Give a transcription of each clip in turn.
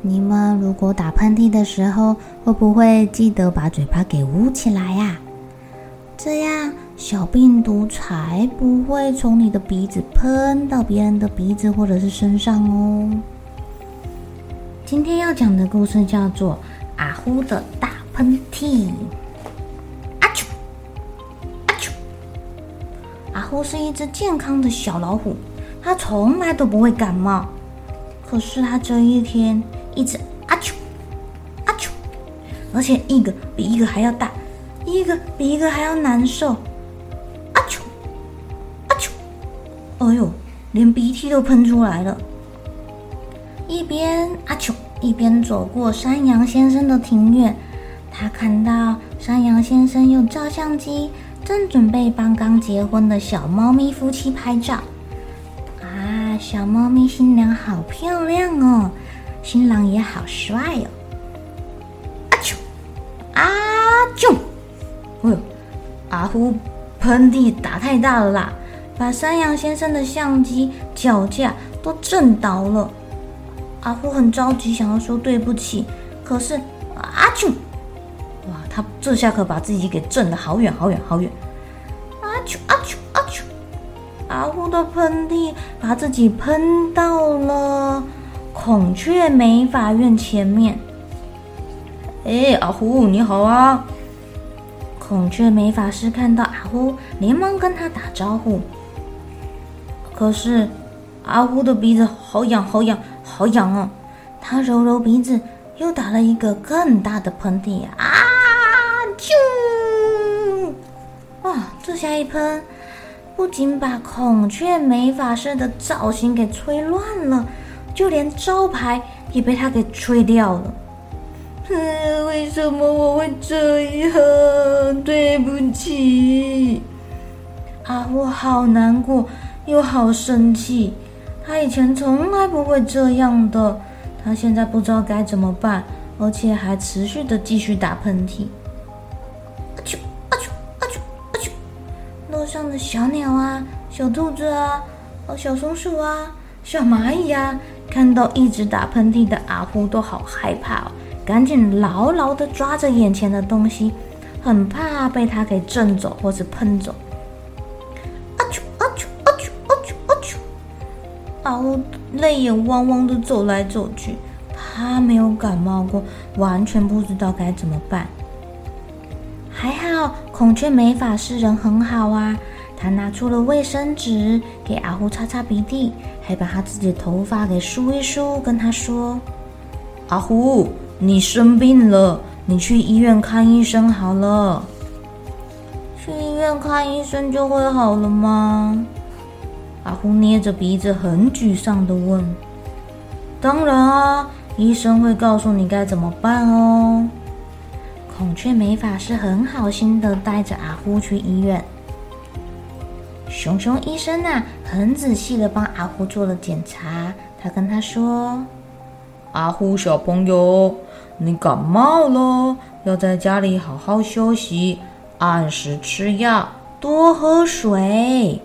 你们如果打喷嚏的时候，会不会记得把嘴巴给捂起来呀？这样小病毒才不会从你的鼻子喷到别人的鼻子或者是身上哦。今天要讲的故事叫做《阿呼的大喷嚏》。阿啾，阿啾，阿呼是一只健康的小老虎，它从来都不会感冒。可是它这一天，一直阿啾阿啾，而且一个比一个还要大，一个比一个还要难受。阿啾阿啾，哎呦，连鼻涕都喷出来了。一边阿啾一边走过山羊先生的庭院，他看到山羊先生用照相机，正准备帮刚结婚的小猫咪夫妻拍照。啊，小猫咪新娘好漂亮哦！新郎也好帅哦！阿啾，阿啾，哎呦，阿呼喷嚏打太大了啦，把山羊先生的相机脚架都震倒了。阿呼很着急，想要说对不起，可是阿啾，哇，他这下可把自己给震得好远好远好远！阿啾阿啾阿啾，阿呼的喷嚏把自己喷到了。孔雀美法院前面，哎，阿呼你好啊！孔雀美法师看到阿呼，连忙跟他打招呼。可是阿呼的鼻子好痒，好痒，好痒哦！他揉揉鼻子，又打了一个更大的喷嚏啊！啾！啊，这下一喷，不仅把孔雀美法师的造型给吹乱了。就连招牌也被他给吹掉了。嗯，为什么我会这样？对不起。啊，我好难过，又好生气。他以前从来不会这样的，他现在不知道该怎么办，而且还持续的继续打喷嚏。阿啾阿啾阿啾阿啾！路上的小鸟啊，小兔子啊，哦，小松鼠啊，小蚂蚁啊。看到一直打喷嚏的阿呼，都好害怕哦，赶紧牢牢地抓着眼前的东西，很怕被它给震走或是喷走。阿啾阿啾阿啾阿啾阿啾，阿呼泪眼汪汪地走来走去，他没有感冒过，完全不知道该怎么办。还好孔雀美法师人很好啊。他拿出了卫生纸给阿呼擦擦鼻涕，还把他自己的头发给梳一梳，跟他说：“阿呼，你生病了，你去医院看医生好了。”去医院看医生就会好了吗？阿呼捏着鼻子，很沮丧地问：“当然啊，医生会告诉你该怎么办哦。”孔雀美法师很好心地带着阿呼去医院。熊熊医生呐，很仔细的帮阿呼做了检查。他跟他说：“阿呼小朋友，你感冒了，要在家里好好休息，按时吃药，多喝水。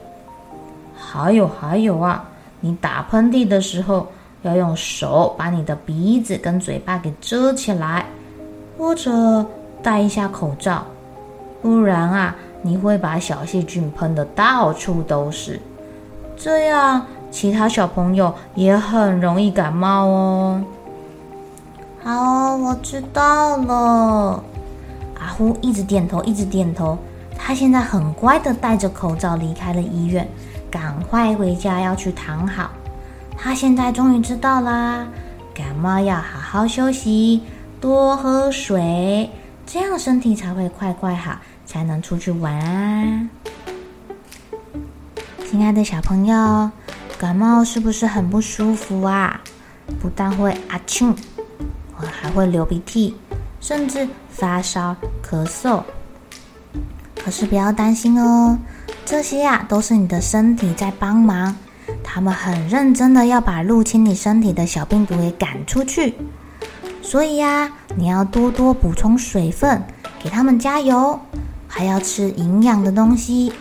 还有还有啊，你打喷嚏的时候，要用手把你的鼻子跟嘴巴给遮起来，或者戴一下口罩，不然啊。”你会把小细菌喷得到处都是，这样其他小朋友也很容易感冒哦。好，我知道了。阿阿呼一直点头，一直点头。他现在很乖的戴着口罩离开了医院，赶快回家要去躺好。他现在终于知道啦，感冒要好好休息，多喝水，这样身体才会快快好，才能出去玩啊。亲爱的小朋友，感冒是不是很不舒服啊？不但会啊呛，我还会流鼻涕，甚至发烧、咳嗽。可是不要担心哦，这些啊都是你的身体在帮忙，他们很认真的要把入侵你身体的小病毒给赶出去。所以呀，你要多多补充水分，给他们加油，还要吃营养的东西。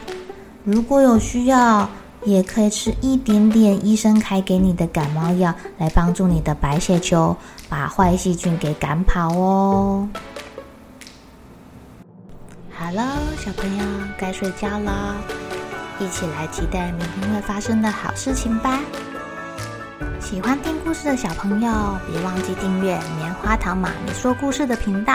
如果有需要，也可以吃一点点医生开给你的感冒药，来帮助你的白血球把坏细菌给赶跑哦。好了，小朋友该睡觉了，一起来期待明天会发生的好事情吧。喜欢听故事的小朋友，别忘记订阅棉花糖妈咪说故事的频道。